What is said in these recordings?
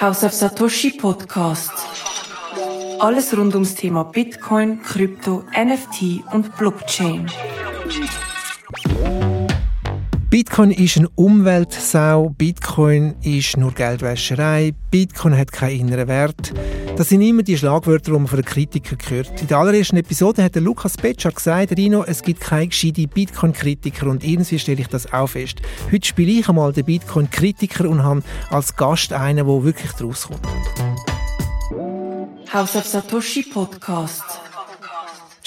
House of Satoshi Podcast. Alles rund ums Thema Bitcoin, Krypto, NFT und Blockchain. Bitcoin ist eine Umweltsau, Bitcoin ist nur Geldwäscherei, Bitcoin hat keinen inneren Wert. Das sind immer die Schlagwörter, die man von den Kritikern hört. In der allerersten Episode hat der Lukas Petschar gesagt, Rino, es gibt keine gescheiten Bitcoin-Kritiker und irgendwie stelle ich das auch fest. Heute spiele ich einmal den Bitcoin-Kritiker und habe als Gast einen, der wirklich draus kommt. House of Satoshi Podcast.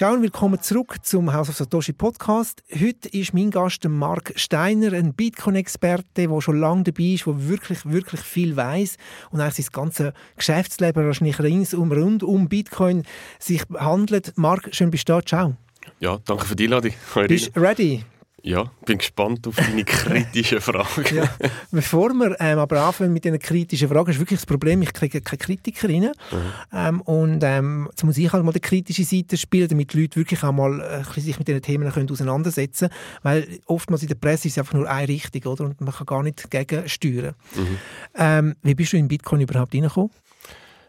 Ciao und willkommen zurück zum House of Satoshi Podcast. Heute ist mein Gast Mark Steiner, ein Bitcoin-Experte, der schon lange dabei ist, der wirklich, wirklich viel weiß und eigentlich sein ganzes Geschäftsleben wahrscheinlich rings um, rund um Bitcoin sich handelt. Mark, schön bist du da. Ciao. Ja, danke für die Einladung. Bist ready? Ja, bin gespannt auf deine kritischen Fragen. ja. Bevor wir ähm, aber anfangen mit diesen kritischen Fragen, ist wirklich das Problem, ich kriege keine Kritiker rein. Mhm. Ähm, und ähm, jetzt muss ich halt mal die kritische Seite spielen, damit die Leute wirklich auch mal äh, sich mit diesen Themen können auseinandersetzen können. Weil oftmals in der Presse ist es einfach nur eine Richtung, oder? Und man kann gar nicht gegensteuern. Mhm. Ähm, wie bist du in Bitcoin überhaupt reingekommen?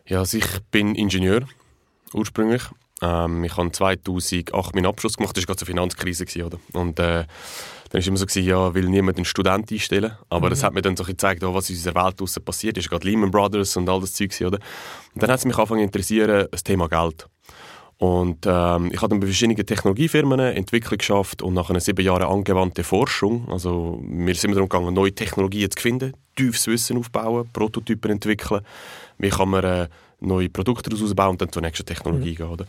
Ja, also ich bin Ingenieur ursprünglich ähm, ich habe 2008 meinen Abschluss gemacht, das war gerade zur Finanzkrise. Gewesen, oder? Und äh, dann war immer so, gewesen, ja, will niemand einen Student einstellen. Aber mhm. das hat mir dann so gezeigt, oh, was in unserer Welt draussen passiert ist. Gerade Lehman Brothers und all das Zeug. Oder? Und dann hat es mich angefangen zu interessieren, das Thema Geld. Und ähm, ich habe dann bei verschiedenen Technologiefirmen Entwicklung geschafft und nach einer sieben Jahren angewandte Forschung, also wir sind darum gegangen, neue Technologien zu finden, tiefes Wissen aufbauen, Prototypen entwickeln, wie kann man äh, neue Produkte daraus ausbauen und dann zur nächsten Technologie mhm. gehen. Oder?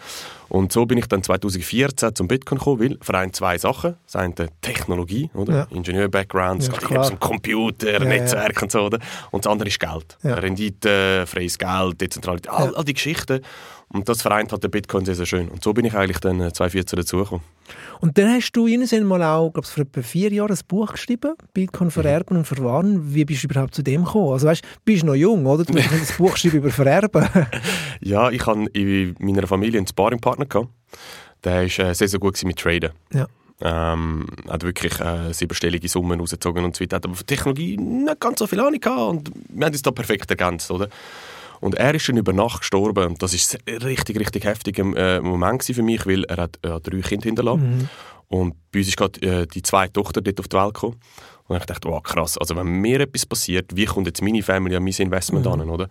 Und so bin ich dann 2014 zum Bitcoin gekommen, weil vereint zwei Sachen. Das eine Technologie, oder? Ja. Ingenieur-Background, ja, um Computer, ja, Netzwerk und so. Oder? Und das andere ist Geld. Rendite, freies Geld, Dezentralität, all, all die Geschichten. Und das vereint hat der Bitcoin sehr, sehr schön. Und so bin ich eigentlich dann 2014 äh, dazugekommen. Und dann hast du irgendwann mal auch, glaube vor etwa vier Jahren ein Buch geschrieben, Bitcoin vererben und verwahren. Wie bist du überhaupt zu dem gekommen? Also weißt, du bist noch jung, oder? Du musst ein Buch geschrieben über Vererben. ja, ich hatte in meiner Familie einen Sparringpartner. Gehabt. Der war äh, sehr, sehr gut mit Traden. Ja. Ähm, hat wirklich äh, siebenstellige Summen rausgezogen und so weiter. Hat aber von Technologie nicht ganz so viel Ahnung gehabt und wir haben uns da perfekt ergänzt, oder? Und er ist dann über Nacht gestorben. Und das ist ein richtig, richtig heftiger äh, Moment für mich, weil er hat äh, drei Kinder hinterlassen. Mhm. Und bei uns ist gerade äh, die zweite Tochter dort auf die Welt gekommen. Und ich dachte, wow, krass, also wenn mir etwas passiert, wie kommt jetzt meine Familie an mein Investment mhm. an, oder?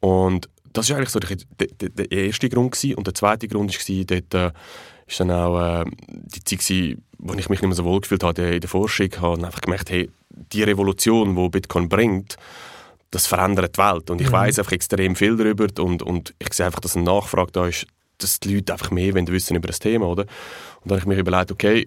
Und das war eigentlich so der, der, der, erste Grund gewesen. Und der zweite Grund war, dort äh, ist dann auch äh, die Zeit gewesen, wo ich mich nicht mehr so wohl gefühlt habe in der Forschung, habe einfach gemerkt, hey, die Revolution, die Bitcoin bringt, das verändert die Welt. Und ich mhm. weiß einfach extrem viel darüber und, und ich sehe einfach, dass eine Nachfrage da ist, dass die Leute einfach mehr wissen über das Thema, oder? Und dann habe ich mir überlegt, okay,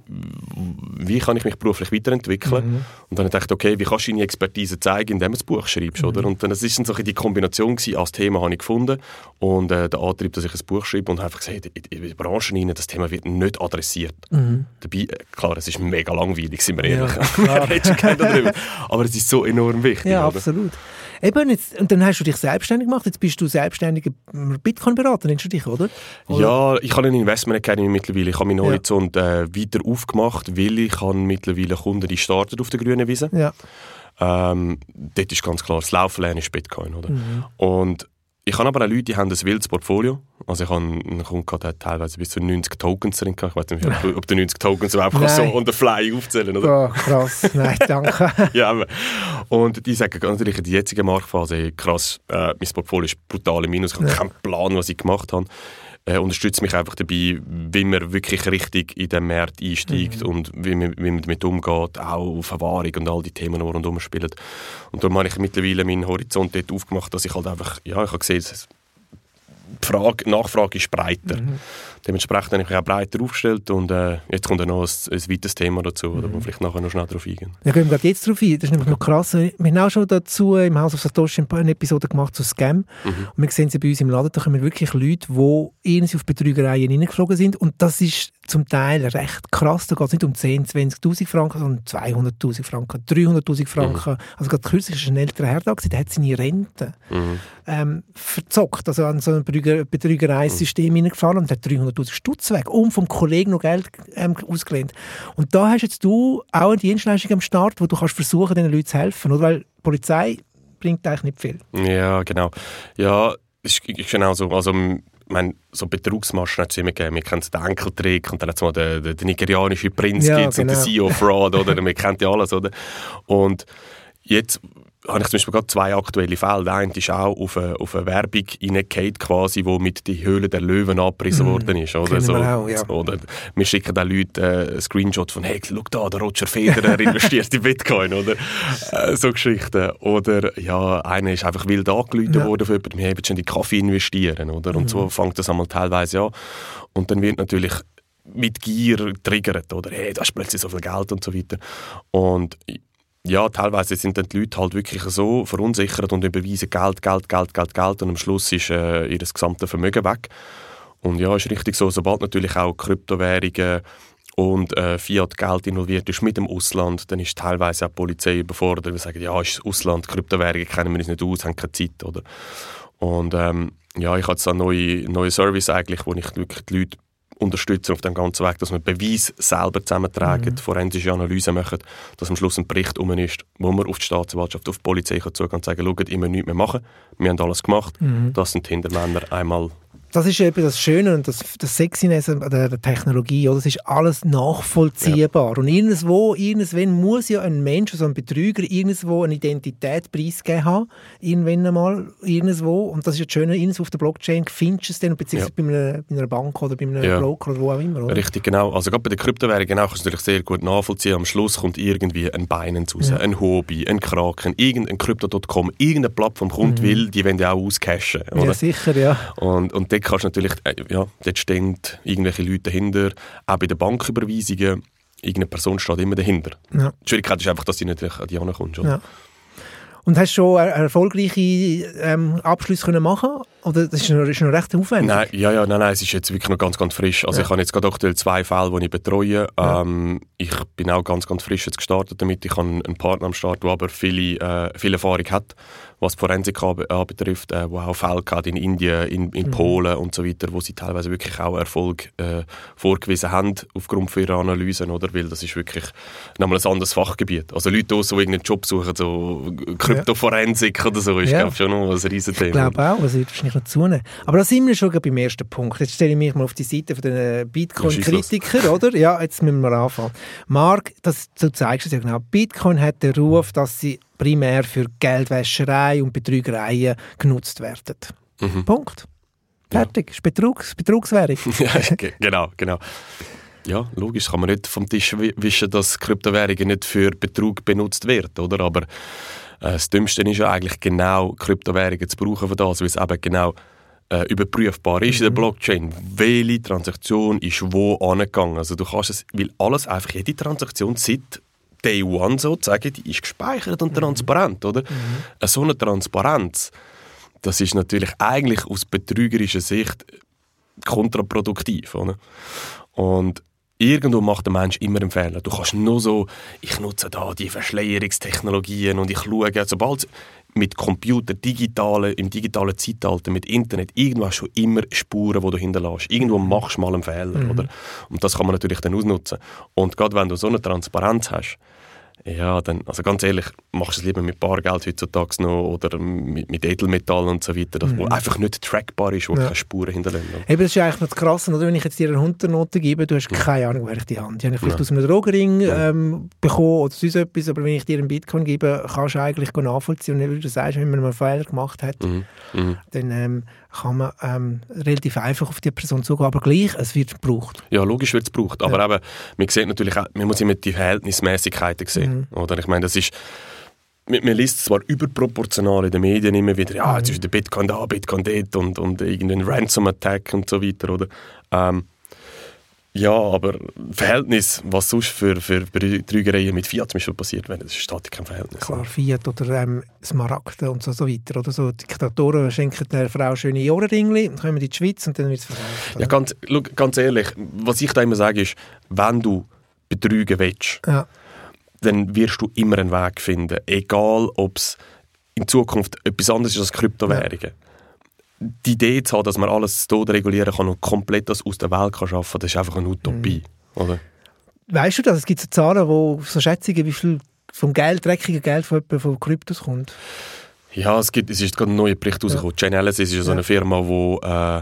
wie kann ich mich beruflich weiterentwickeln? Mhm. Und dann habe ich gedacht, okay, wie kannst du deine Expertise zeigen, indem du ein Buch schreibst, mhm. oder? Und dann das ist dann so die Kombination gewesen, als Thema habe ich gefunden und äh, der Antrieb, dass ich ein Buch schreibe und einfach gesagt, in, in der Branche rein, das Thema wird nicht adressiert. Mhm. Dabei, äh, klar, es ist mega langweilig, sind wir ehrlich. Ja, Aber es ist so enorm wichtig. Ja, oder? absolut. Eben, jetzt, und dann hast du dich selbstständig gemacht. Jetzt bist du selbstständiger Bitcoin-Berater, nennst du dich, oder? oder? Ja, ich habe eine Investment Academy mittlerweile. Ich habe meinen Horizont äh, weiter aufgemacht, weil ich habe mittlerweile Kunden, die starten auf der grünen Wiese. Ja. Ähm, dort ist ganz klar, das Lauflernen ist Bitcoin, oder? Mhm. Und ich habe aber auch Leute, die haben ein wildes Portfolio. Also ich habe einen Kunden gehabt, der teilweise bis zu 90 Tokens drin hatte. Ich weiß nicht, ob, ob du 90 Tokens überhaupt so on the fly aufzählen oder? Oh, krass. Nein, danke. ja, aber. Und die sagen natürlich in der jetzigen Marktphase, krass, äh, mein Portfolio ist brutal im Minus. Ich habe ja. keinen Plan, was ich gemacht habe äh, unterstützt mich einfach dabei, wie man wirklich richtig in den Markt einsteigt mhm. und wie man, wie man damit umgeht, auch Verwahrung und all die Themen, die rundherum spielen. Und darum habe ich mittlerweile meinen Horizont dort aufgemacht, dass ich halt einfach, ja, ich habe gesehen, die Frage, Nachfrage ist breiter. Mhm. Dementsprechend habe ich mich auch breiter aufgestellt und äh, jetzt kommt noch ein, ein weiteres Thema dazu, mhm. wo wir vielleicht nachher noch schnell darauf eingehen. Ja, gehen wir jetzt darauf ein. Das ist nämlich noch krass. Wir haben auch schon dazu im House of Satoshi eine Episode gemacht zu Scam. Mhm. Und wir sehen sie bei uns im Laden, da kommen wirklich Leute, die irgendwie auf Betrügereien hineingeflogen sind und das ist zum Teil recht krass. Da geht es nicht um 10.000, 20.000 Franken, sondern 200'000 Franken, 300'000 Franken. Mhm. Also gerade kürzlich war ein älterer Herr da, der hat seine Rente mhm. ähm, verzockt, also an so ein Betrügereisystem mhm. hineingefallen und hat 300'000 Stutz weg und vom Kollegen noch Geld ähm, ausgelehnt. Und da hast jetzt du auch eine Dienstleistung am Start, wo du kannst versuchen, den Leuten zu helfen. Oder? Weil die Polizei bringt eigentlich nicht viel. Ja, genau. Ja, ist, ist genau so. Also, meine, so Betrugsmaschen hat es immer gegeben. Wir kennen den Enkeltrick und dann hat es mal den, den, den nigerianischen Prinz ja, genau. und den genau. CEO Fraud, oder? Wir kennen ja alles, oder? Und jetzt habe ich zum Beispiel gerade zwei aktuelle Fälle. Der eine ist auch auf eine, auf eine Werbung reingehauen, quasi, wo mit die Höhle der Löwen abgerissen mm, worden ist. Oder? So, wir, auch, ja. oder wir schicken den Leuten äh, einen Screenshot von «Hey, schau da, der Roger Federer investiert in Bitcoin», oder? Äh, so Geschichten. Oder, ja, einer ist einfach wild angerufen ja. worden von jemandem «Wir haben schon in Kaffee investieren», oder? Und mm. so fängt das einmal teilweise an. Und dann wird natürlich mit Gier triggert, oder «Hey, da hast plötzlich so viel Geld» und so weiter. Und ja, teilweise sind dann die Leute halt wirklich so verunsichert und überweisen Geld, Geld, Geld, Geld, Geld und am Schluss ist äh, ihr gesamtes Vermögen weg. Und ja, ist richtig so, sobald natürlich auch Kryptowährungen und äh, Fiat-Geld involviert ist mit dem Ausland, dann ist teilweise auch die Polizei überfordert, weil sie sagen, ja, ist Ausland, Kryptowährungen kennen wir uns nicht aus, haben keine Zeit, oder? Und ähm, ja, ich habe jetzt einen neuen, neuen Service eigentlich, wo ich wirklich die Leute unterstützen auf dem ganzen Weg, dass wir Beweis selber zusammentragen, mhm. forensische Analyse machen, dass am Schluss ein Bericht um ist, wo man auf die Staatsanwaltschaft, auf die Polizei zugehen kann und sagen, schaut, immer nichts mehr machen, wir haben alles gemacht, mhm. das sind die Hintermänner einmal das ist eben das Schöne und das, das Sexiness der, der Technologie. Oder? Das ist alles nachvollziehbar. Ja. Und irgendwo, irgendwann muss ja ein Mensch, also ein Betrüger, irgendwo eine Identität preisgeben haben. Irgendwann einmal, irgendwo. Und das ist ja das Schöne, irgendwo auf der Blockchain findest du es dann, beziehungsweise ja. bei, einer, bei, einer, Bank oder bei einem ja. Broker oder wo auch immer. Oder? Richtig, genau. Also gerade bei der Kryptowährung genau, kannst du natürlich sehr gut nachvollziehen. Am Schluss kommt irgendwie ein Binance raus, ein Hobby, ein Kraken, irgendein Crypto.com, irgendeine Plattform kommt, mhm. will, die wollen ja auch auscashen. Oder? Ja, sicher, ja. Und, und kannst du natürlich, äh, ja, dort stehen irgendwelche Leute dahinter, auch bei den Banküberweisungen, irgendeine Person steht immer dahinter. Ja. Die Schwierigkeit ist einfach, dass du nicht an die kommst. Ja. Und hast du schon erfolgreiche ähm, Abschlüsse können machen oder das ist noch, ist noch recht aufwendig? Nein, ja, ja, nein, nein, es ist jetzt wirklich noch ganz, ganz frisch. Also ja. ich habe jetzt gerade aktuell zwei Fälle, die ich betreue. Ja. Ähm, ich bin auch ganz, ganz frisch jetzt gestartet damit. Ich habe einen Partner am Start, der aber viele, äh, viel Erfahrung hat was die Forensik anbetrifft, äh, wo auch Fälle hat in Indien, in, in mhm. Polen und so weiter, wo sie teilweise wirklich auch Erfolg äh, vorgewiesen haben aufgrund ihrer Analysen, oder? Weil das ist wirklich nochmal ein anderes Fachgebiet. Also Leute, die so irgendeinen Job suchen, so Kryptoforensik ja. oder so, ist ja. schon noch ein Riesenthema. Ich glaube auch, wahrscheinlich noch zunehmen. Aber da sind wir schon beim ersten Punkt. Jetzt stelle ich mich mal auf die Seite der Bitcoin-Kritiker, oder? Ja, jetzt müssen wir anfangen. Marc, das, du zeigst es ja genau. Bitcoin hat den Ruf, dass sie primär für Geldwäscherei und Betrügereien genutzt werden. Mhm. Punkt. Fertig. Ja. ist Betrugs, Betrugswährung. ja, genau, genau. Ja, logisch kann man nicht vom Tisch wischen, dass Kryptowährungen nicht für Betrug benutzt werden, oder? Aber das Dümmste ist ja eigentlich genau Kryptowährungen zu brauchen für das, weil es eben genau äh, überprüfbar ist mhm. in der mhm. Blockchain, welche Transaktion ist wo angegangen. Also du kannst es, weil alles einfach, jede Transaktion seit Day One sozusagen, die ist gespeichert und mhm. transparent, oder? Mhm. So eine Transparenz, das ist natürlich eigentlich aus betrügerischer Sicht kontraproduktiv, oder? Und irgendwo macht der Mensch immer einen Fehler. Du kannst nur so, ich nutze da die Verschleierungstechnologien und ich schaue, sobald mit Computer, digitale, im digitalen Zeitalter, mit Internet, irgendwo hast du immer Spuren, die du hinterlässt. Irgendwo mhm. machst du mal einen Fehler, mhm. oder? Und das kann man natürlich dann ausnutzen. Und gerade wenn du so eine Transparenz hast, ja, dann, also ganz ehrlich, machst du es lieber mit Bargeld heutzutage noch oder mit, mit Edelmetall und so weiter, das mhm. einfach nicht trackbar ist, wo ja. keine Spuren hinterlässt. Eben, das ist eigentlich noch das Krasse, oder? wenn ich jetzt dir eine Hundernote gebe, du hast ja. keine Ahnung, woher ich die habe. Die habe ich vielleicht ja. aus einem Drogenring ähm, bekommen oder sonst etwas, aber wenn ich dir einen Bitcoin gebe, kannst du eigentlich nachvollziehen und wie du sagst, wenn man einen Fehler gemacht hat, mhm. Mhm. dann ähm, kann man ähm, relativ einfach auf die Person zugehen, aber gleich, es wird gebraucht. Ja, logisch wird es gebraucht, aber ja. eben, man sieht natürlich auch, man muss immer die Verhältnismäßigkeiten sehen, mhm. oder? Ich meine, das ist man, man liest zwar überproportional in den Medien immer wieder, ja, jetzt mhm. ist der Bitcoin da, Bitcoin dort und, und irgendein Ransom-Attack und so weiter, oder? Ähm, ja, aber Verhältnis, was sonst für, für Betrügereien mit Fiat zum Beispiel passiert, das steht kein Verhältnis. Klar, Fiat oder ähm, Smaragde und so, so weiter. Oder so Diktatoren schenken der Frau schöne Ohrenringli, dann kommen die in die Schweiz und dann wird es verkauft. Ja, ganz, ganz ehrlich, was ich da immer sage ist, wenn du betrügen willst, ja. dann wirst du immer einen Weg finden. Egal, ob es in Zukunft etwas anderes ist als Kryptowährungen. Ja die Idee zu haben, dass man alles so regulieren kann und komplett das aus der Welt kann schaffen, das ist einfach eine Utopie, mhm. oder? Weißt du das? Es gibt so Zahlen, wo so Schätzungen, wie viel vom Geld, dreckigen Geld von, von Kryptos kommt? Ja, es, gibt, es ist gerade ein neuer Bericht rausgekommen. Ja. Chainalysis ist ja so eine Firma, die äh,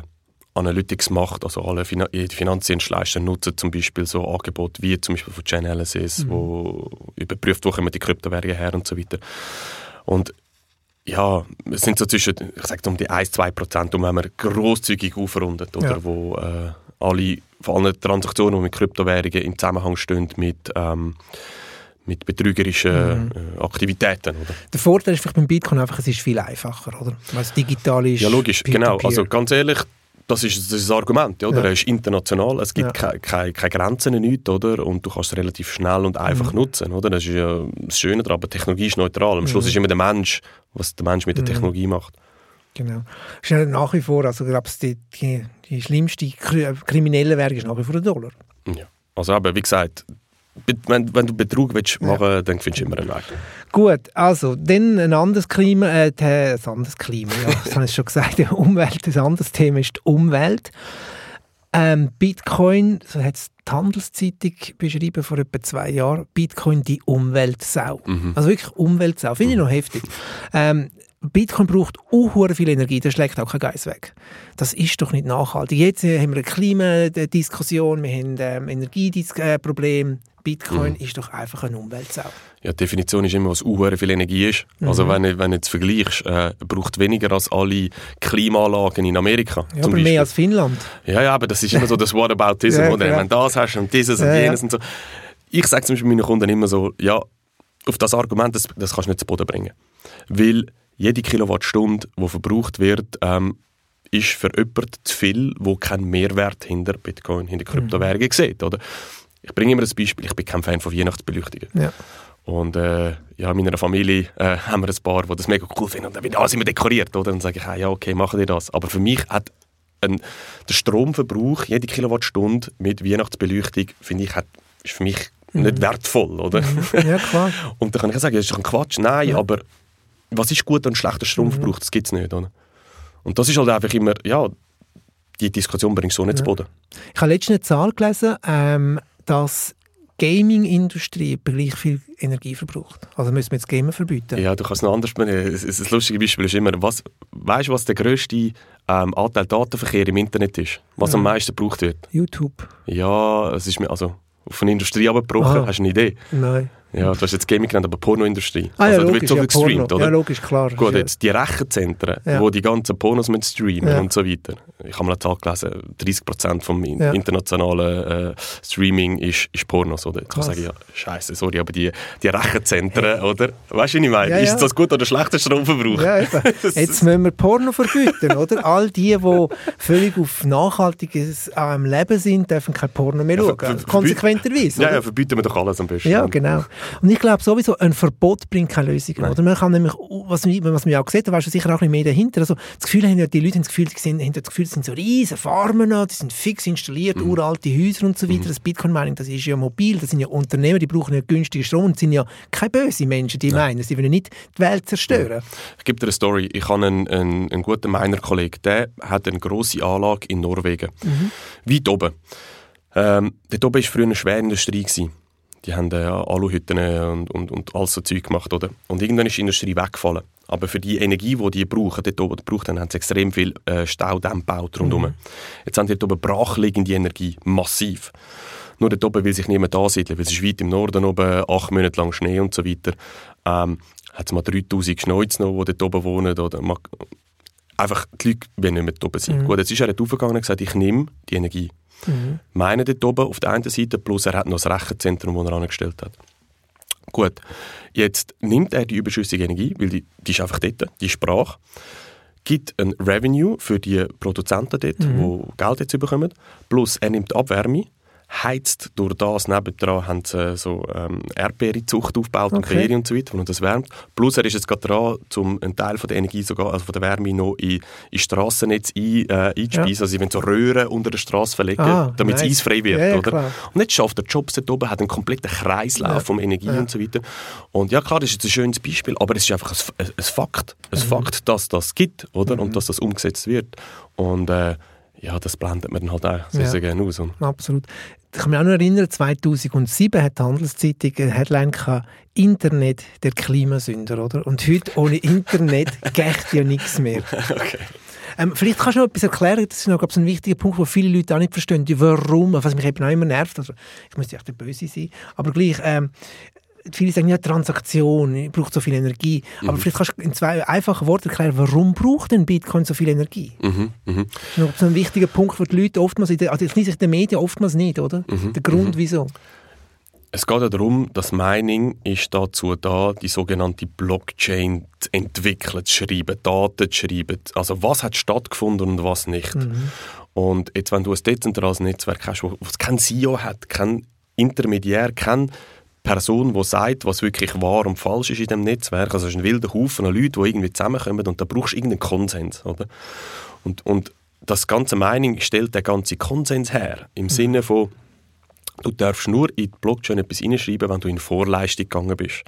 Analytics macht, also alle Finan die Finanzdienstleister nutzen zum Beispiel so Angebote wie zum Beispiel von Chainalysis, mhm. wo überprüft, wo kommen die Kryptowährungen her und so weiter. Und ja, es sind so zwischen, ich sage um die 1-2 Prozent, um wenn man grosszügig aufrundet, oder, ja. wo äh, alle, vor allem Transaktionen, die mit Kryptowährungen im Zusammenhang stehen, mit ähm, mit betrügerischen mhm. Äh, Aktivitäten. Oder? Der Vorteil ist vielleicht beim Bitcoin einfach, es ist viel einfacher, oder? Weil es digital ist. Ja, logisch, genau. Also ganz ehrlich, das ist, das ist das Argument, oder? Ja. Er ist international, es gibt ja. keine, keine, keine Grenzen, nicht, oder? Und du kannst es relativ schnell und einfach mhm. nutzen, oder? Das ist ja das Schöne daran, aber Technologie ist neutral. Am Schluss mhm. ist immer der Mensch, was der Mensch mit der mhm. Technologie macht. Genau. Ist ja nach wie vor, also glaube die, die, die schlimmste kriminelle Währung ist nach wie vor der Dollar. Ja. Also aber wie gesagt, wenn, wenn du Betrug willst machen willst, dann findest du immer einen Weg. Gut, also dann ein anderes Klima, äh, ein anderes Klima, ja, das habe ich schon gesagt, die Umwelt, ein anderes Thema ist die Umwelt. Ähm, Bitcoin, so hat es die Handelszeitung beschrieben vor etwa zwei Jahren, Bitcoin die Umweltsau. Mhm. Also wirklich Umweltsau, finde ich noch heftig. Ähm, Bitcoin braucht auch viel Energie, das schlägt auch kein Geist weg. Das ist doch nicht nachhaltig. Jetzt äh, haben wir eine Klimadiskussion, wir haben ähm, Energieproblem. Bitcoin mhm. ist doch einfach eine Umweltsau. Ja, die Definition ist immer, was auch viel Energie ist. Mhm. Also wenn, wenn du jetzt vergleichst, äh, braucht weniger als alle Klimaanlagen in Amerika. Ja, aber Beispiel. mehr als Finnland. Ja, ja, aber das ist immer so das Whataboutism, ja, oder? Wenn du das hast und dieses ja, und jenes ja. und so. Ich sage zum Beispiel meinen Kunden immer so, ja, auf das Argument, das, das kannst du nicht zu Boden bringen. Weil jede Kilowattstunde, die verbraucht wird, ähm, ist für jemanden zu viel, der keinen Mehrwert hinter Bitcoin, hinter Kryptowährungen mhm. sieht. Oder? Ich bringe immer das Beispiel, ich bin kein Fan von Weihnachtsbeleuchtungen. Ja. Und äh, ja, in meiner Familie äh, haben wir ein paar, die das mega cool finden und dann wird alles immer dekoriert. Oder? dann sage ich, ah, ja, okay, machen die das. Aber für mich hat ein, der Stromverbrauch, jede Kilowattstunde mit Weihnachtsbeleuchtung, finde ich, hat, ist für mich mhm. nicht wertvoll. Oder? Mhm. Ja, klar. und dann kann ich sagen, das ist doch ein Quatsch. Nein, ja. aber was ist gut und schlechter Stromverbrauch? Mhm. Das gibt es nicht. Oder? Und das ist halt einfach immer, ja, die Diskussion bringst du so nicht ja. zu Boden. Ich habe letztens eine Zahl gelesen, ähm, dass Gaming-Industrie gleich viel Energie verbraucht. Also müssen wir jetzt Gamen verbieten? Ja, du kannst noch anders benennen. Das lustige Beispiel ist immer, was, weißt du, was der grösste ähm, Anteil Datenverkehr im Internet ist? Was ja. am meisten gebraucht wird? YouTube. Ja, es ist mir, also von der Industrie abgebrochen. Hast du eine Idee? Nein. Ja, du hast jetzt Gaming genannt, aber Pornoindustrie. Ah, ja, also, logisch, wird so ja, gestreamt, oder? Ja, logisch, klar. Gut, jetzt die Rechenzentren, ja. wo die ganzen Pornos mit streamen ja. und so weiter. Ich habe mal eine Zahl gelesen, 30% vom ja. internationalen äh, Streaming ist, ist Pornos, oder? Jetzt sage ich, ja, scheiße, sorry, aber die, die Rechenzentren, hey. oder? Weißt du, was ich meine? Ist das gut oder schlechter Stromverbrauch? Ja, jetzt müssen wir Porno verbieten, oder? All die, die völlig auf nachhaltiges Leben sind, dürfen kein Porno mehr schauen. Konsequenterweise. Ja, ja, verbieten wir doch alles am besten. Ja, genau. Und ich glaube sowieso, ein Verbot bringt keine Lösung. Oder man kann nämlich, was, was man ja auch gesehen hat, weißt du sicher auch ein bisschen mehr dahinter. Also, das Gefühl haben ja, die Leute haben das Gefühl, die sind, haben das Gefühl, das sind so riesige Farmen, die sind fix installiert, mhm. uralte Häuser und so weiter. Mhm. Das Bitcoin-Mining, das ist ja mobil, das sind ja Unternehmen, die brauchen ja günstigen Strom und sind ja keine bösen Menschen, die ja. meinen, sie wollen nicht die Welt zerstören. Ich gebe dir eine Story. Ich habe einen, einen, einen guten Miner-Kollegen, der hat eine grosse Anlage in Norwegen. Mhm. Weit oben. Ähm, dort oben war früher eine Schwerindustrie. Gewesen die haben äh, Aluhütten und, und, und all so Zeug gemacht. Oder? Und irgendwann ist die Industrie weggefallen. Aber für die Energie, die die brauchen, dort oben braucht, haben sie extrem viel äh, Staudämme gebaut rundherum. Mhm. Jetzt haben die dort oben brachliegende Energie, massiv. Nur dort oben will sich niemand ansiedeln, weil es ist weit im Norden oben, acht Monate lang Schnee und so weiter. Ähm, hat es mal 3000 Schneuz noch, die dort oben wohnen. Oder einfach, die Leute wollen nicht mehr dort oben sein. Mhm. Gut, jetzt ist er aufgegangen und gesagt, ich nehme die Energie. Mhm. Meine dort oben auf der einen Seite, plus er hat noch das Rechenzentrum, das er angestellt hat. Gut, jetzt nimmt er die überschüssige Energie, weil die, die ist einfach dort, die Sprache, gibt ein Revenue für die Produzenten dort, mhm. die Geld jetzt bekommen, plus er nimmt Abwärme, heizt durch das nebendran haben sie so ähm, Erdbeerenzucht aufgebaut okay. und Beeren und so weiter, und das wärmt. Plus er ist jetzt gerade dran, um einen Teil von der Energie sogar, also von der Wärme noch in, in Strassennetz ein, äh, einzuspeisen. Ja. Also sie wollen so Röhren unter der Straße verlegen, ah, damit nice. es eisfrei wird. Ja, oder? Und jetzt schafft der Jobs dort oben, hat einen kompletten Kreislauf ja. von Energie und so weiter. Und ja klar, das ist jetzt ein schönes Beispiel, aber es ist einfach ein, ein Fakt. Ein mhm. Fakt, dass das gibt, oder? Mhm. Und dass das umgesetzt wird. Und äh, ja, das blendet man dann halt auch sehr, ja. sehr gerne aus. Absolut. Ich kann mich auch noch erinnern, 2007 hat die Handelszeitung eine Headline gehabt, Internet der Klimasünder, oder? Und heute ohne Internet geht ja nichts mehr. okay. Ähm, vielleicht kannst du noch etwas erklären, das ist noch glaub, ein wichtiger Punkt, den viele Leute auch nicht verstehen, warum, was mich eben auch immer nervt, also ich muss ja echt böse sein, aber gleich, ähm, viele sagen ja Transaktion braucht so viel Energie. Mhm. Aber vielleicht kannst du in zwei einfachen Worten erklären, warum braucht denn Bitcoin so viel Energie? Mhm. Mhm. Das ist so ein wichtiger Punkt, für die Leute oftmals, in der, also in den Medien oftmals nicht, oder? Mhm. Der Grund, mhm. wieso? Es geht ja darum, dass Mining ist dazu da, die sogenannte Blockchain zu entwickeln, zu schreiben, Daten zu schreiben. Also was hat stattgefunden und was nicht. Mhm. Und jetzt, wenn du ein dezentrales Netzwerk hast, wo es kein CEO hat, kein Intermediär, kein Person, die sagt, was wirklich wahr und falsch ist in dem Netzwerk. Also es ist ein wilder Haufen an Leuten, die irgendwie zusammenkommen und da brauchst du irgendeinen Konsens. Oder? Und, und das ganze Mining stellt den ganzen Konsens her. Im Sinne von, du darfst nur in die Blockchain etwas hineinschreiben, wenn du in Vorleistung gegangen bist.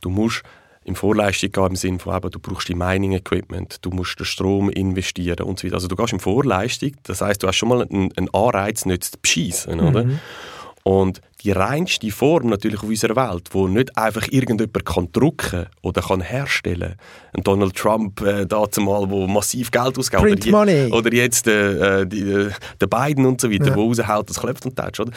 Du musst in Vorleistung gehen im Sinne von, eben, du brauchst die Mining-Equipment, du musst den Strom investieren und so weiter. Also du gehst in Vorleistung, das heißt, du hast schon mal einen, einen Anreiz, nicht zu bescheissen, oder? Mhm. Und die reinste Form natürlich auf unserer Welt, wo nicht einfach irgendjemand kann drucken oder kann herstellen. Ein Donald Trump äh, dazu mal, wo massiv Geld ausgibt. Print oder, money. oder jetzt äh, äh die, äh, der Biden und so weiter, ja. wo raushält, das klopft und tätscht.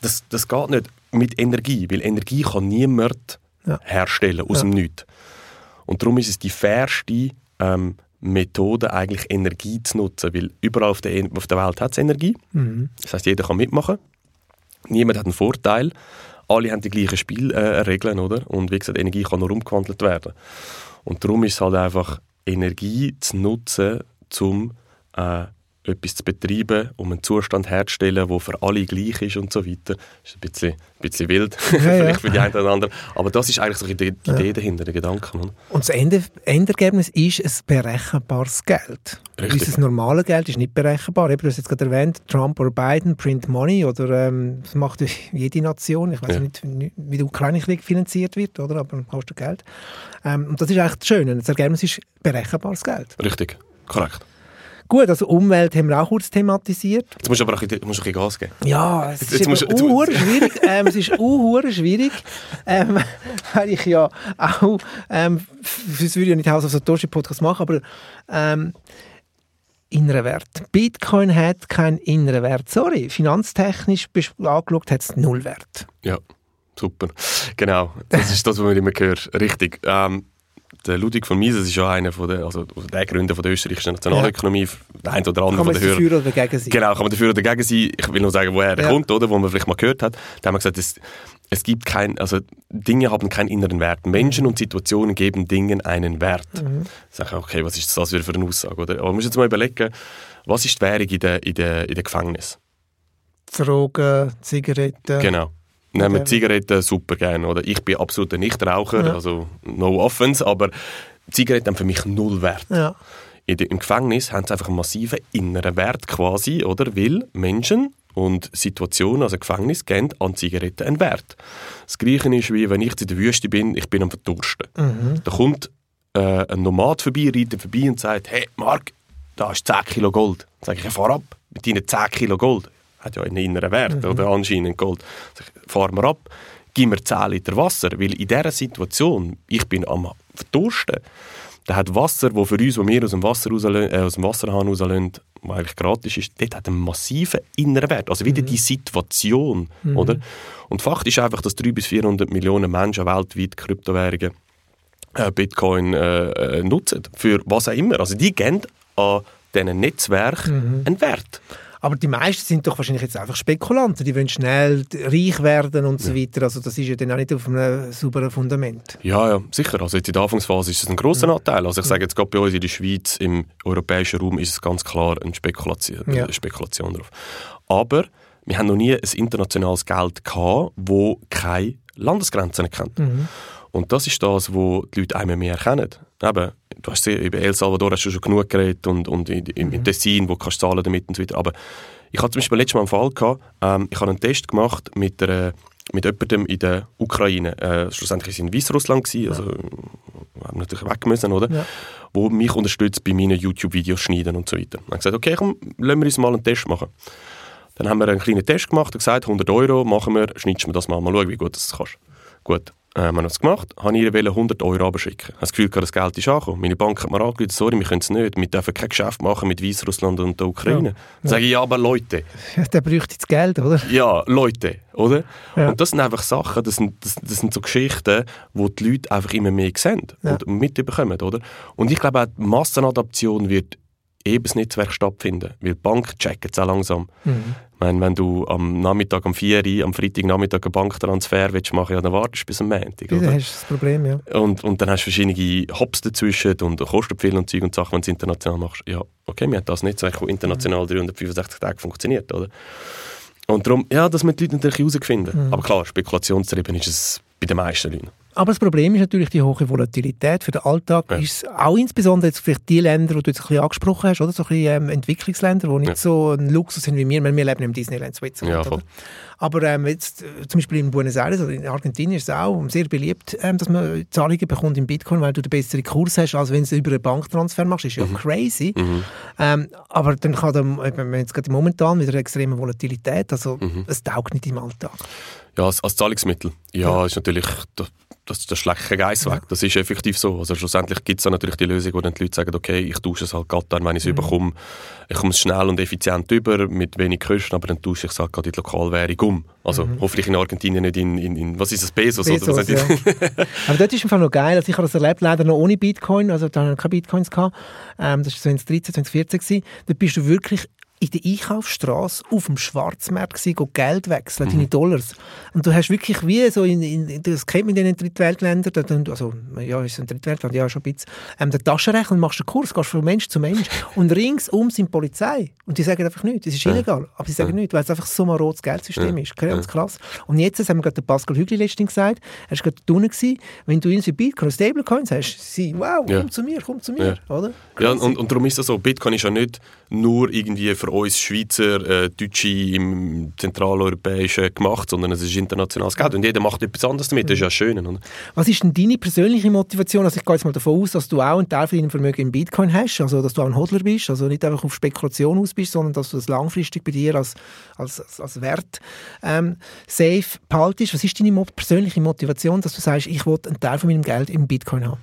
Das, das geht nicht mit Energie, weil Energie kann niemand ja. herstellen aus ja. dem Nichts. Und darum ist es die fairste ähm, Methode, eigentlich Energie zu nutzen, weil überall auf der, auf der Welt hat es Energie. Mhm. Das heißt, jeder kann mitmachen. Niemand hat einen Vorteil. Alle haben die gleichen Spielregeln, äh, oder? Und wie gesagt, Energie kann nur umgewandelt werden. Und darum ist es halt einfach Energie zu nutzen, um äh, etwas zu betreiben, um einen Zustand herzustellen, der für alle gleich ist und so weiter. Das ist ein bisschen, ein bisschen wild, ja, vielleicht für die einen oder anderen. Aber das ist eigentlich so die Idee ja. dahinter, der Gedanke. Oder? Und das Ende, Endergebnis ist ein berechenbares Geld. Richtig. Unser normales Geld ist nicht berechenbar. Eben, du hast jetzt gerade erwähnt, Trump oder Biden, Print Money, oder ähm, das macht jede Nation. Ich weiß ja. nicht, wie der Ukraine-Krieg finanziert wird, oder? aber du Geld. Ähm, und das ist eigentlich das Schöne. Das Ergebnis ist berechenbares Geld. Richtig, korrekt. Gut, also Umwelt haben wir auch kurz thematisiert. Jetzt musst du aber auch ein bisschen Gas geben. Ja, es jetzt, ist jetzt musst, uh, schwierig. ähm, es ist uh, schwierig, ähm, weil ich ja auch, ähm, das würde ich ja nicht Haus auf Satoshi Podcast machen, aber ähm, innerer Wert. Bitcoin hat keinen inneren Wert. Sorry, finanztechnisch angeschaut hat es null Wert. Ja, super. Genau, das ist das, was man immer hört. Richtig. Ähm, der Ludwig von Mises ist ja einer von der, also der Gründer von der österreichischen Nationalökonomie, ja. der ein oder andere kann man dafür oder dagegen sein? Genau, kann man dafür oder dagegen sein. Ich will nur sagen, woher er ja. kommt, oder, wo man vielleicht mal gehört hat. Da haben wir gesagt, es, es gibt kein, also Dinge haben keinen inneren Wert. Menschen und Situationen geben Dingen einen Wert. Mhm. Sag ich, okay, was ist das für eine Aussage, oder? Aber man muss jetzt mal überlegen, was ist die Währung in der, in der, in der Gefängnis? Drogen, Zigaretten. Genau. Nehmen wir Zigaretten super gerne. Oder? Ich bin absoluter Nichtraucher, ja. also no offense, aber Zigaretten haben für mich null Wert. Ja. Im Gefängnis haben sie einfach einen massiven inneren Wert quasi, oder? Weil Menschen und Situationen, also Gefängnis, geben an Zigaretten einen Wert. Das Gleiche ist, wie wenn ich in der Wüste bin, ich bin am Verdursten. Mhm. Da kommt äh, ein Nomad vorbei, reitet vorbei und sagt, hey Mark, da ist 10 Kilo Gold. Dann sage ich, fahr ab mit deinen 10 Kilo Gold hat ja einen inneren Wert, mhm. oder anscheinend Gold. Fahren wir ab, gib mir 10 Liter Wasser, weil in dieser Situation, ich bin am Verdursten, da hat Wasser, das für uns, wo wir aus dem, Wasser äh, aus dem Wasserhahn rauslösen, was eigentlich gratis ist, dort hat einen massiven inneren Wert. Also wieder mhm. die Situation, mhm. oder? Und Fakt ist einfach, dass 300 bis 400 Millionen Menschen weltweit Kryptowährungen, äh, Bitcoin äh, äh, nutzen, für was auch immer. Also die geben an diesen Netzwerken mhm. einen Wert. Aber die meisten sind doch wahrscheinlich jetzt einfach Spekulanten, die wollen schnell reich werden und so weiter. Also das ist ja dann auch nicht auf einem sauberen Fundament. Ja, ja, sicher. Also jetzt in der Anfangsphase ist es ein grosser ja. Anteil. Also ich sage jetzt gerade bei uns in der Schweiz, im europäischen Raum ist es ganz klar eine Spekulation, ja. eine Spekulation drauf. Aber wir haben noch nie ein internationales Geld gehabt, wo keine Landesgrenzen kennt. Mhm. Und das ist das, was die Leute einmal mehr erkennen. Eben, du hast über El Salvador hast du schon genug geredet und, und in, in, mhm. in Tessin, wo kannst du zahlen damit und so weiter. Aber ich hatte zum Beispiel letztes Mal einen Fall gehabt, ähm, ich habe einen Test gemacht mit einer mit jemandem in der Ukraine. Äh, schlussendlich war in Weißrussland, also ja. haben natürlich weg müssen, oder? Ja. Wo mich unterstützt bei meinen YouTube-Videos schneiden und so weiter. Dann habe gesagt, okay, komm, lassen wir uns mal einen Test machen. Dann haben wir einen kleinen Test gemacht und gesagt, 100 Euro machen wir, schneidest du mir das mal, mal schauen, wie gut das kannst. Gut, äh, haben wir das gemacht, habe ihr 100 Euro abschicken. Ich habe das Gefühl, das Geld ist angekommen. Meine Bank hat mir angerufen, sorry, wir können es nicht, wir dürfen kein Geschäft machen mit Weißrussland und der Ukraine. Ja. Dann sage ich, ja, aber Leute. Ja, der bräuchte das Geld, oder? Ja, Leute, oder? Ja. Und das sind einfach Sachen, das sind, das, das, sind so Geschichten, wo die Leute einfach immer mehr sehen ja. und mitbekommen, oder? Und ich glaube auch, die Massenadaption wird eben das Netzwerk stattfinden, weil die Bank checkt es auch langsam. Mhm. Ich meine, wenn du am Nachmittag um 4 Uhr, am Freitagnachmittag einen Banktransfer willst machen ja, dann wartest du bis am Montag. Ja, dann hast du das Problem, ja. Und, und dann hast du verschiedene Hops dazwischen und kostet viel und Zeug und Sachen, wenn du es international machst. Ja, okay, wir haben das Netzwerk, das international 365 Tage funktioniert, oder? Und darum, ja, das müssen die Leute natürlich herausfinden. Mhm. Aber klar, spekulationstrieben ist es bei den meisten Leuten. Aber das Problem ist natürlich die hohe Volatilität. Für den Alltag ja. ist auch insbesondere jetzt vielleicht die Länder, die du jetzt ein bisschen angesprochen hast, oder? so ein bisschen, ähm, Entwicklungsländer, die nicht ja. so ein Luxus sind wie wir. Wir leben im Disneyland Switzerland. Ja, Aber ähm, jetzt, äh, zum Beispiel in Buenos Aires oder in Argentinien ist es auch sehr beliebt, ähm, dass man Zahlungen bekommt in Bitcoin, weil du den besseren Kurs hast, als wenn du es über einen Banktransfer machst. Das ist ja mhm. crazy. Mhm. Ähm, aber dann kann dann, wenn jetzt gerade momentan mit der extremen Volatilität, also mhm. es taugt nicht im Alltag. Ja, als, als Zahlungsmittel. Ja, ja, ist natürlich das, das kein Geiss weg. Das ist effektiv so. Also schlussendlich gibt es dann natürlich die Lösung, wo dann die Leute sagen, okay, ich tausche es halt gerade dann, wenn ich es mhm. überkomme. Ich komme es schnell und effizient über, mit wenig Kosten, aber dann tausche ich es halt gerade in die Lokalwährung um. Also mhm. hoffentlich in Argentinien nicht in, in, in was ist das, Pesos? Pesos oder ja. aber dort ist einfach noch geil. Also ich habe das erlebt, leider noch ohne Bitcoin, also da habe ich keine Bitcoins gehabt. Ähm, das war 2013, 2014 gewesen. Dort bist du wirklich in der Einkaufsstraße auf dem Schwarzmarkt gewesen, Geld wechseln, mhm. deine Dollars. Und du hast wirklich wie so in, in das kennt man in den Drittweltländern, also ja, ist ein Drittweltland, ja schon ein bisschen, ähm, den Taschenrechner und machst einen Kurs, gehst von Mensch zu Mensch und ringsum sind Polizei und die sagen einfach nichts, das ist illegal, aber sie sagen ja. nichts, weil es einfach so ein rotes Geldsystem ja. ist, ganz krass. Und jetzt, das haben wir gerade Pascal Hügli letztens gesagt, er war gerade gewesen, wenn du in so Bitcoin Stablecoins hast, sie, wow, komm ja. zu mir, komm zu mir, oder? Ja, und, und darum ist das so, Bitcoin ist ja nicht nur irgendwie für uns Schweizer, äh, Deutsche im Zentraleuropäischen gemacht, sondern es ist internationales Geld und jeder macht etwas anderes damit, das ist ja schön. Oder? Was ist denn deine persönliche Motivation? Also ich gehe jetzt mal davon aus, dass du auch einen Teil von deinem Vermögen in Bitcoin hast, also dass du auch ein Hodler bist, also nicht einfach auf Spekulation aus bist, sondern dass du das langfristig bei dir als, als, als, als Wert ähm, safe behaltest. Was ist deine persönliche Motivation, dass du sagst, ich will einen Teil von meinem Geld in Bitcoin haben?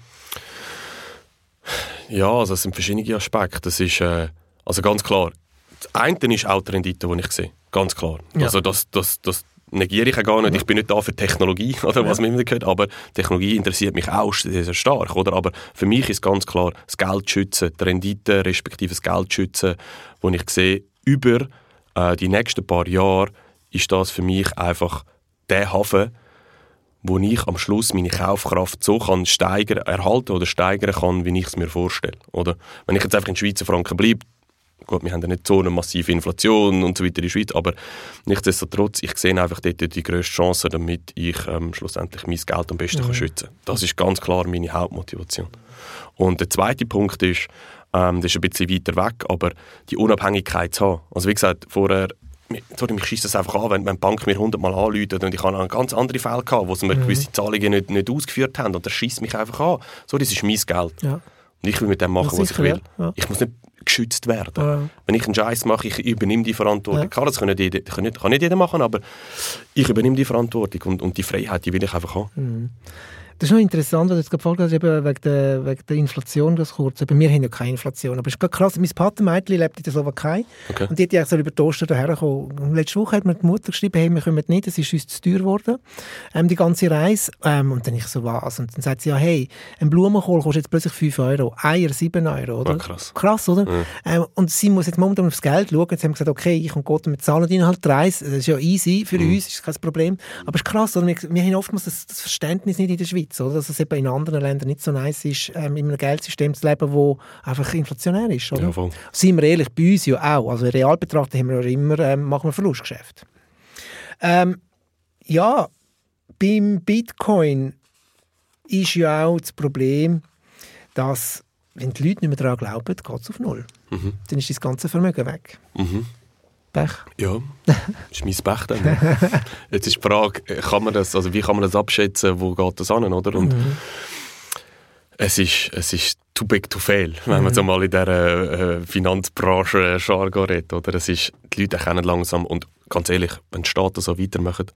Ja, also es sind verschiedene Aspekte. Das ist... Äh also ganz klar, das eine ist auch die Rendite, die ich sehe. Ganz klar. Ja. Also das, das, das negiere ich auch gar nicht. Ich bin nicht da für Technologie oder was ja. man immer gehört, aber Technologie interessiert mich auch sehr stark. Oder? Aber für mich ist ganz klar, das Geld schützen, die Rendite respektive das Geld schützen, wo ich sehe, über äh, die nächsten paar Jahre ist das für mich einfach der Hafen, wo ich am Schluss meine Kaufkraft so kann steigern, erhalten oder steigern kann, wie ich es mir vorstelle. Oder? Wenn ich jetzt einfach in Schweizer Franken bleibe, Gut, wir haben ja nicht so eine massive Inflation und so weiter in der Schweiz, aber nichtsdestotrotz, ich sehe einfach dort die grösste Chance, damit ich ähm, schlussendlich mein Geld am besten mhm. kann schützen kann. Das ist ganz klar meine Hauptmotivation. Und der zweite Punkt ist, ähm, das ist ein bisschen weiter weg, aber die Unabhängigkeit zu haben. Also wie gesagt, vorher sorry, mich schießt das einfach an, wenn, wenn die Bank mir hundertmal anläutet und ich habe einen ganz andere Fälle gehabt, wo sie mir mhm. gewisse Zahlungen nicht, nicht ausgeführt haben und das schießt mich einfach an. So, das ist mein Geld. Ja. Und ich will mit dem machen, ja, was ich will. Ja. Ich muss nicht geschützt werden. Ja. Wenn ich einen Scheiß mache, ich übernehme die Verantwortung. Ja. Klar, das kann nicht, kann, nicht, kann nicht jeder machen, aber ich übernehme die Verantwortung und, und die Freiheit, die will ich einfach haben. Mhm. Das ist noch interessant, was du jetzt gerade gefragt hast, eben wegen der, wegen der Inflation, das kurz. Eben, wir haben ja keine Inflation, aber es ist krass. Mein Patenmädchen lebt in der Slowakei okay. und die hat ja so über die Ostern dahergekommen. Letzte Woche hat mir die Mutter geschrieben, hey, wir kommen nicht, es ist uns zu teuer geworden, ähm, die ganze Reise. Ähm, und dann ich so, was? Und dann sagt sie, ja, hey, ein Blumenkohl kostet jetzt plötzlich 5 Euro, Eier 7 Euro, oder? Oh, krass. Krass, oder? Ja. Ähm, und sie muss jetzt momentan aufs Geld schauen. Jetzt haben wir gesagt, okay, ich und Gott, wir zahlen ihnen halt die Reise. Das ist ja easy für mhm. uns, ist kein Problem. Aber es ist krass, oder? Wir, wir haben oftmals das, das Verständnis nicht in der Schweiz, oder? Dass es eben in anderen Ländern nicht so nice ist, ähm, in einem Geldsystem zu leben, das einfach inflationär ist. Oder? Ja, voll. Seien wir ehrlich, bei uns ja auch. Also real betrachtet haben wir ja immer, ähm, machen wir Verlustgeschäft. Ähm, ja, beim Bitcoin ist ja auch das Problem, dass wenn die Leute nicht mehr daran glauben, geht es auf Null. Mhm. Dann ist das ganze Vermögen weg. Mhm. Pech. Ja, das ist mein Pech dann. Jetzt ist die Frage, kann man das, also wie kann man das abschätzen, wo geht das an, oder? Und mhm. es, ist, es ist too big to fail, wenn mhm. man so mal in dieser äh, Finanzbranche Jargon redet, oder? Es ist, die Leute erkennen langsam und ganz ehrlich, wenn die Staaten so weitermachen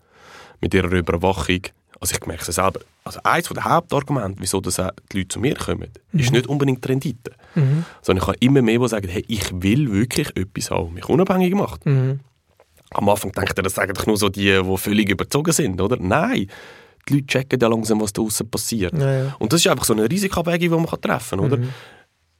mit ihrer Überwachung, also ich merke es selber, also eines der Hauptargumente, wieso das die Leute zu mir kommen, mhm. ist nicht unbedingt die Rendite. Mhm. Sondern ich habe immer mehr, die sagen, hey, ich will wirklich etwas haben, mich unabhängig macht. Mhm. Am Anfang denkt er, das sagen doch nur so die, die völlig überzogen sind, oder? Nein, die Leute checken ja langsam, was draußen passiert. Ja, ja. Und das ist einfach so eine Risikoabwägung, die man treffen kann, oder? Mhm.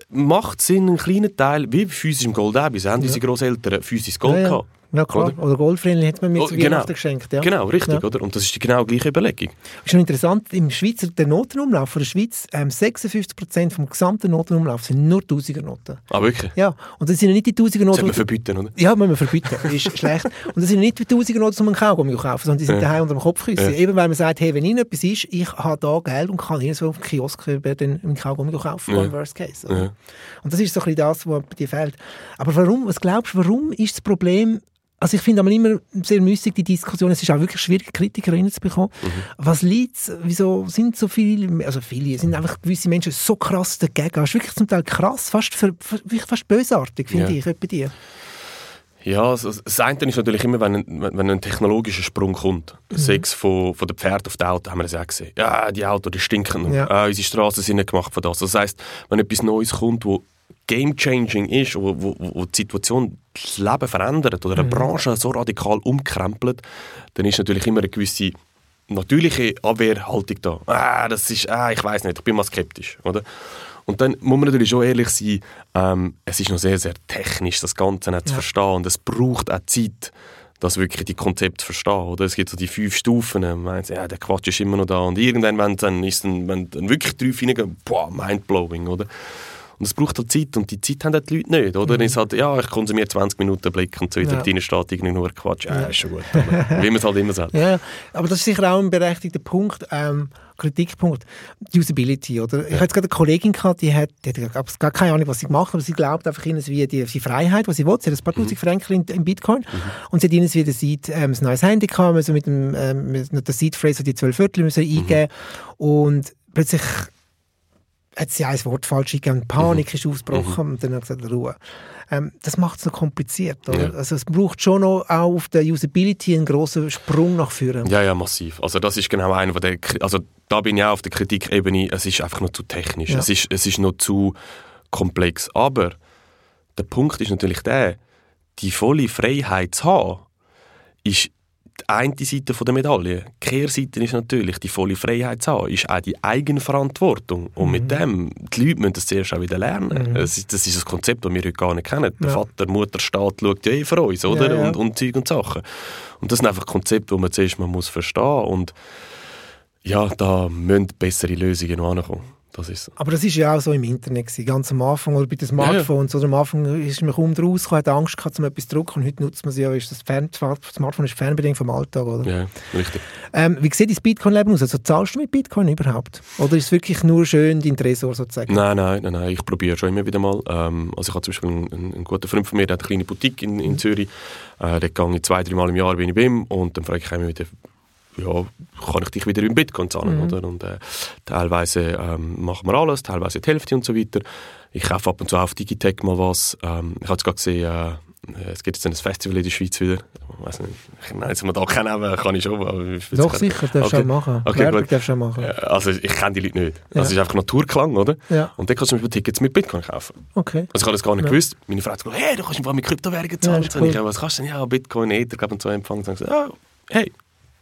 Macht Sinn, einen kleinen Teil, wie bei physischem Gold auch, haben ja. unsere Großeltern physisches Gold ja, gehabt. Ja, klar. Oder, oder Goldfriendly hat man mir oh, zu genau. geschenkt. Ja. Genau, richtig, ja. oder? Und das ist die genau gleiche Überlegung. Ist schon interessant, im Schweizer der Notenumlauf von der Schweiz, ähm, 56% vom gesamten Notenumlauf sind nur Tausigernoten. Ah, wirklich? Ja, und das sind ja nicht die Tausigernoten... Das verbieten, oder? Ja, müssen wir verbieten, ist schlecht. Und das sind ja nicht die Tausigernoten, die man Kaugummi kaufen, sondern die sind ja. daheim unter dem Kopfkissen. Ja. Eben weil man sagt, hey, wenn Ihnen etwas ist, ich habe da Geld und kann Ihnen so auf dem Kiosk den Kaugummi kaufen, ja. Worst Case. Ja. Und das ist so ein bisschen das, was bei dir fehlt. Aber warum, was glaubst du, warum ist das Problem also ich finde immer sehr müßig die Diskussion. Es ist auch wirklich schwierig, Kritikerinnen zu bekommen. Mhm. Was liegt, wieso sind so viele, also viele, sind einfach gewisse Menschen so krass dagegen. Das ist wirklich zum Teil krass, fast, für, fast bösartig, finde ja. ich, bei dir. Ja, also das eine ist natürlich immer, wenn ein, wenn ein technologischer Sprung kommt. Mhm. Sechs von, von den Pferden auf die Auto haben wir das auch gesehen. Ja, die Autos, die stinken. Ja. Ah, unsere Straßen sind nicht gemacht für das. Das heisst, wenn etwas Neues kommt, wo game-changing ist, wo, wo, wo, die Situation das Leben verändert oder eine mhm. Branche so radikal umkrempelt, dann ist natürlich immer eine gewisse natürliche Abwehrhaltung da. Ah, das ist, ah, ich weiß nicht, ich bin mal skeptisch, oder? Und dann muss man natürlich schon ehrlich sein, ähm, es ist noch sehr, sehr technisch, das Ganze nicht zu verstehen und es braucht auch Zeit, das wirklich die Konzepte zu verstehen. Oder? Es gibt so die fünf Stufen, man meint, ja, der Quatsch ist immer noch da und irgendwann, wenn dann, ist dann, wenn dann wirklich drauf hineingehen, boah, mindblowing, oder? Und es braucht halt Zeit und die Zeit haben die Leute nicht, oder? Mhm. Dann halt, ja, ich konsumiere 20 Minuten Blick und so weiter, ja. drin steht irgendwie nur Quatsch. Ja, ist schon gut. wie man es halt immer sagt. Ja, aber das ist sicher auch ein berechtigter Punkt, ähm, Kritikpunkt, die Usability, oder? Ich hatte gerade eine Kollegin gehabt, die hat, die hat gar keine Ahnung, was sie macht, aber sie glaubt einfach ihnen wie die, die Freiheit, was sie will. Sie hat ein paar mhm. tausend Franken in, in, Bitcoin mhm. und sie hat ihnen wieder sieht, ähm, ein neues Handy gehabt, also mit dem, ähm, mit der Seed-Phrase, die zwölf Viertel müssen eingeben mhm. und plötzlich hat sie ein Wort falsch gegeben, Panik mhm. ist ausgebrochen mhm. und dann hat sie gesagt, Ruhe. Ähm, das macht es noch kompliziert. Oder? Ja. Also es braucht schon noch auch auf der Usability einen grossen Sprung nach vorne. Ja, ja, massiv. Also das ist genau einer der, also da bin ich auch auf der Kritikebene, es ist einfach noch zu technisch, ja. es, ist, es ist noch zu komplex. Aber der Punkt ist natürlich der, die volle Freiheit zu haben, ist die eine Seite der Medaille. Die Kehrseite ist natürlich, die volle Freiheit zu haben, ist auch die Eigenverantwortung. Und mhm. mit dem, die Leute müssen das zuerst auch wieder lernen. Mhm. Das, ist, das ist ein Konzept, das wir heute gar nicht kennen. Der Vater, Mutter, Staat schaut ja eh für uns, oder? Ja, ja. Und, und Zeug und Sachen. Und das sind einfach Konzepte, die man zuerst mal muss verstehen muss. Und ja, da müssen bessere Lösungen noch ankommen. Das ist so. Aber das ist ja auch so im Internet gewesen, ganz am Anfang oder bei den Smartphones. Ja, ja. Oder am Anfang ist man kaum raus, hat Angst gehabt, um etwas zu drucken und heute nutzt man sie ja, ist das Fern Smartphone ist Fernbedienung vom Alltag, oder? Ja, richtig. Ähm, wie sieht das Bitcoin-Leben aus? Also zahlst du mit Bitcoin überhaupt? Oder ist es wirklich nur schön dein Tresor sozusagen? Nein, nein, nein, nein. ich probiere schon immer wieder mal. Ähm, also ich habe zum Beispiel einen, einen, guten Freund von mir, der hat eine kleine Boutique in, in mhm. Zürich. Äh, dort gehe ich zwei, drei Mal im Jahr bin ich bei ihm und dann frage ich immer wieder, ja, kann ich dich wieder im Bitcoin zahlen, mhm. oder? Und äh, teilweise ähm, machen wir alles, teilweise die Hälfte und so weiter. Ich kaufe ab und zu auf Digitech mal was. Ähm, ich habe jetzt gerade gesehen, äh, es gibt jetzt ein Festival in der Schweiz wieder. Ich weiß nicht, ich meine, jetzt wir da kennen, kann ich schon. Aber ich Doch, sicher, darfst okay. du machen. Okay, Werbung darfst du machen. Also ich kenne die Leute nicht. Ja. Also es ist einfach Naturklang, oder? Ja. Und dann kannst du zum Beispiel Tickets mit Bitcoin kaufen. Okay. Also ich habe das gar nicht ja. gewusst. Meine Frau hat gesagt, hey, du kannst einfach mit Kryptowährungen zahlen. Ja, cool. ich, was kannst du denn? Ja, Bitcoin, Ether und so empfangen. Und ich gesagt, ja, hey,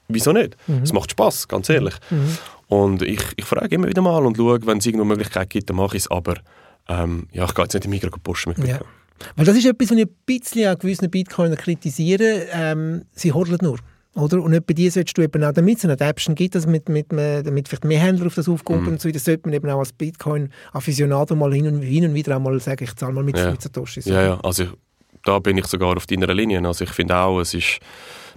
wieso nicht? Mhm. Es macht Spaß, ganz ehrlich. Mhm. Und ich, ich frage immer wieder mal und schaue, wenn es irgendwo Möglichkeit gibt, dann mache ich es. Aber ähm, ja, ich gehe jetzt nicht im Mikro pushen mit Bitcoin. Ja. Weil das ist etwas, was ich ein bisschen an gewissen Bitcoiner kritisiere. Ähm, sie hodeln nur. Oder? Und bei dir solltest du eben auch, damit es eine Adaption gibt, also mit, mit, damit vielleicht mehr Händler auf das aufkommen mhm. und so weiter, sollte man eben auch als Bitcoin-Afficionado mal hin und, hin und wieder auch mal sagen, ich zahle mal mit, ja. mit Satoshis. Ja, ja, also da bin ich sogar auf deiner Linie. Also ich finde auch, es ist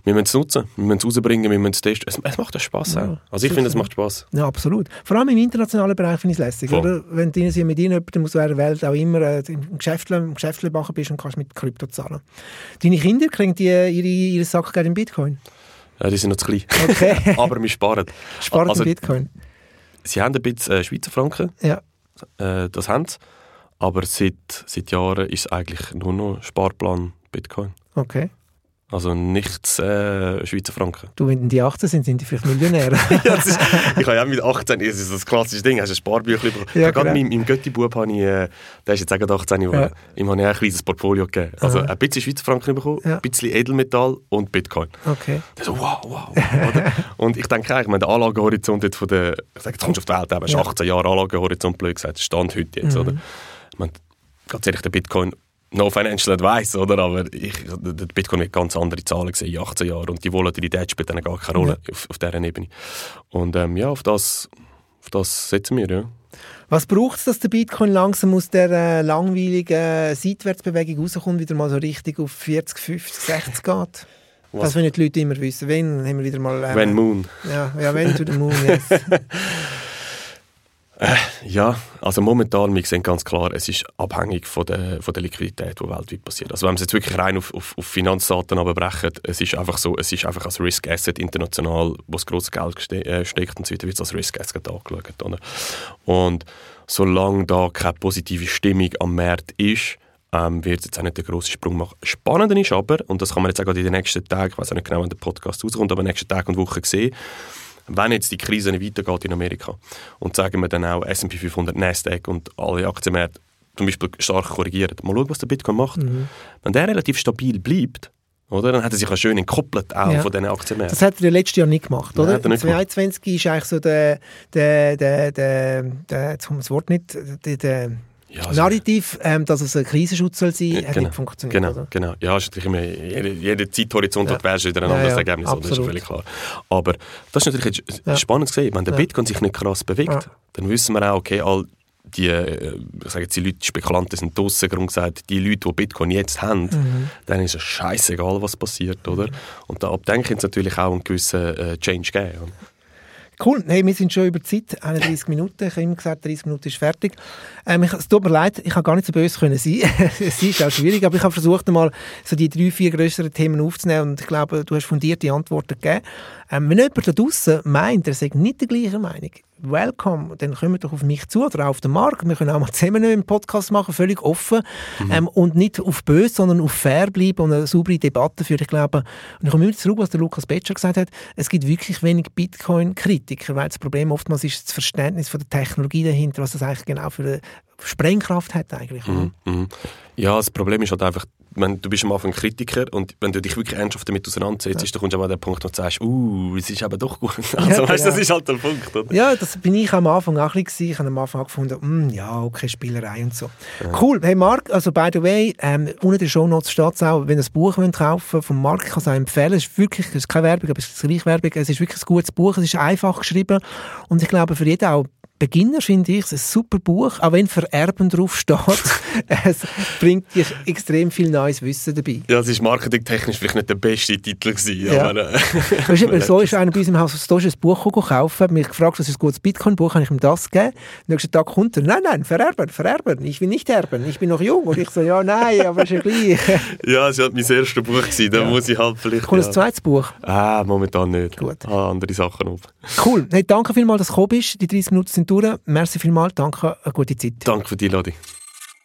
wir müssen es nutzen, wir müssen es rausbringen, wir müssen es testen. Es, es macht Spaß ja, Also ich finde, es macht Spaß. Ja, absolut. Vor allem im internationalen Bereich finde ich es lässig. Oder? Wenn du mit jemandem aus der Welt auch immer äh, im Geschäftle, machen bist und kannst mit Krypto zahlen. Deine Kinder, kriegen die ihre, ihre Sackgeld in Bitcoin? Ja, die sind noch zu klein. Okay. Aber wir sparen. Sparen also, Bitcoin? Sie haben ein bisschen äh, Schweizer Franken. Ja. Äh, das haben sie. Aber seit, seit Jahren ist es eigentlich nur noch Sparplan Bitcoin. Okay. Also nichts äh, Schweizer Franken. Du, wenn die 18 sind, sind die vielleicht Millionäre. ja, ist, ich habe ja mit 18, das ist das klassische Ding, hast du ein Sparbüchlein bekommen. Ja, genau. Gerade meinem, Götti-Bub habe ich, äh, der ist jetzt auch 18 Jahre, ja. ihm habe ich ein kleines Portfolio gegeben. Also Aha. ein bisschen Schweizer Franken bekommen, ja. ein bisschen Edelmetall und Bitcoin. Okay. Das so, wow, wow. und ich denke eigentlich, der Anlagehorizont jetzt von der, ich sage, jetzt kommst du auf die Welt, eben, ja. 18 Jahre Anlagehorizont, blöd gesagt, Stand heute jetzt, mhm. oder? Ich meine, ganz ehrlich, der Bitcoin No financial advice, oder? Aber ich, der Bitcoin wird ganz andere Zahlen gesehen in 18 Jahren und die Volatilität spielt dann gar keine Rolle ja. auf, auf dieser Ebene. Und ähm, ja, auf das, auf das setzen wir, ja. Was braucht es, dass der Bitcoin langsam aus der äh, langweiligen Seitwärtsbewegung rauskommt, wieder mal so richtig auf 40, 50, 60 geht? Was? Das wollen die Leute immer wissen. Wenn haben wir wieder mal... Äh, when Moon. Ja, ja, wenn to the Moon, yes. Äh, ja, also momentan, wir sehen ganz klar, es ist abhängig von der, von der Liquidität, die weltweit passiert. Also wenn wir es jetzt wirklich rein auf, auf, auf Finanzdaten brechen, es ist einfach so, es ist einfach als Risk Asset international, wo das grosses Geld ste äh, steckt und so weiter, wird es als Risk Asset angeschaut. Oder? Und solange da keine positive Stimmung am Markt ist, ähm, wird es jetzt auch nicht den grossen Sprung machen. Spannend ist aber, und das kann man jetzt auch in den nächsten Tagen, ich weiß auch nicht genau, wann der Podcast rauskommt, aber in den nächsten Tagen und Wochen sehen, wenn jetzt die Krise nicht weitergeht in Amerika und sagen wir dann auch S&P 500, Nasdaq und alle Aktienmärkte zum Beispiel stark korrigieren, mal schauen, was der Bitcoin macht. Mhm. Wenn der relativ stabil bleibt, oder? Dann hat er sich auch schön entkoppelt auch ja. von diesen Aktienmärkten. Das hat er ja letztes Jahr nicht gemacht, oder? Nein, 2021 ist eigentlich so der, der, der, der, der jetzt kommt das Wort nicht, der, der ja, also Narrativ, ähm, dass es ein Krisenschutz soll sein, ja, hat genau, nicht funktioniert. Genau, oder? genau. Ja, ist natürlich immer, jeder, jeder Zeithorizont ja. hat wäre wieder ein anderes ja, Ergebnis, das ist völlig klar. Aber das ist natürlich jetzt spannend zu sehen. Wenn der Bitcoin sich nicht krass bewegt, dann wissen wir auch, okay, all die, äh, ich sage jetzt, die Leute, die Spekulanten sind draussen, gesagt, die Leute, die Bitcoin jetzt haben, mhm. dann ist es scheißegal, was passiert, oder? Und da denke ich natürlich auch einen gewissen äh, Change geben. Cool, hey, wir sind schon über die Zeit, 31 Minuten. Ich habe immer gesagt, 30 Minuten ist fertig. Ähm, ich, es tut mir leid, ich habe gar nicht so böse können sein. es ist auch schwierig, aber ich habe versucht, einmal so die drei, vier größeren Themen aufzunehmen und ich glaube, du hast fundierte Antworten gegeben. Ähm, wenn jemand da draußen meint, er sagt nicht die gleiche Meinung, welcome, dann kommt doch auf mich zu oder auf den Markt. Wir können auch mal zusammen einen Podcast machen, völlig offen mhm. ähm, und nicht auf böse, sondern auf fair bleiben und eine saubere Debatte führen. Ich glaube, und ich komme immer zurück, was der Lukas Betscher gesagt hat, es gibt wirklich wenig Bitcoin-Kritiker, weil das Problem oftmals ist das Verständnis von der Technologie dahinter, was das eigentlich genau für eine Sprengkraft hat eigentlich. Mhm. Mhm. Ja, das Problem ist halt einfach, wenn, du bist am Anfang Kritiker und wenn du dich wirklich ernsthaft damit auseinandersetzt, ja. dann kommst du an den Punkt, wo du sagst, uh, es ist aber doch gut. Also, ja, weißt, das ist halt der Punkt. Oder? Ja, das bin ich am Anfang auch ein bisschen. Ich habe am Anfang gefunden, mm, ja, okay, Spielerei und so. Ja. Cool. Hey Marc, also by the way, ähm, unter den Shownotes steht es auch, wenn ihr ein Buch wollt kaufen von Marc, kann ich es auch empfehlen. Es ist wirklich, es ist keine Werbung, aber es ist gleich Werbung. Es ist wirklich ein gutes Buch, es ist einfach geschrieben und ich glaube für jeden auch Beginner finde ich es ein super Buch, auch wenn Vererben drauf steht. es bringt dich extrem viel neues Wissen dabei. Ja, es ist marketingtechnisch vielleicht nicht der beste Titel gewesen. Ja. Aber, äh, weißt du, so ist einer bei uns im Haus du ein Buch gekauft, mich gefragt, was ist ein gutes Bitcoin-Buch, habe ich ihm das gegeben. Am nächsten Tag kommt er, nein, nein, vererben, vererben, ich will nicht erben, ich bin noch jung. Und ich so, ja, nein, aber ist ja gleich. ja, es war halt mein erstes Buch, gewesen. da ja. muss ich halt vielleicht... Kommt ja. ein zweites Buch? Ah, momentan nicht. Gut. Ah, andere Sachen auf. Cool, hey, danke vielmals, dass du gekommen bist. Die 30 Minuten sind durch. Merci vielmals, danke, eine gute Zeit. Danke für die Einladung.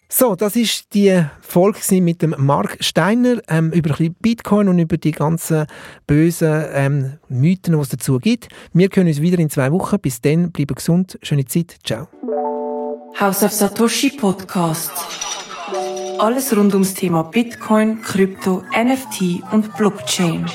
So, das ist die Folge mit dem Mark Steiner ähm, über ein bisschen Bitcoin und über die ganzen bösen ähm, Mythen, die es dazu gibt. Wir können uns wieder in zwei Wochen. Bis dann, bleiben gesund, schöne Zeit, ciao. House of Satoshi Podcast. Alles rund ums Thema Bitcoin, Krypto, NFT und Blockchain.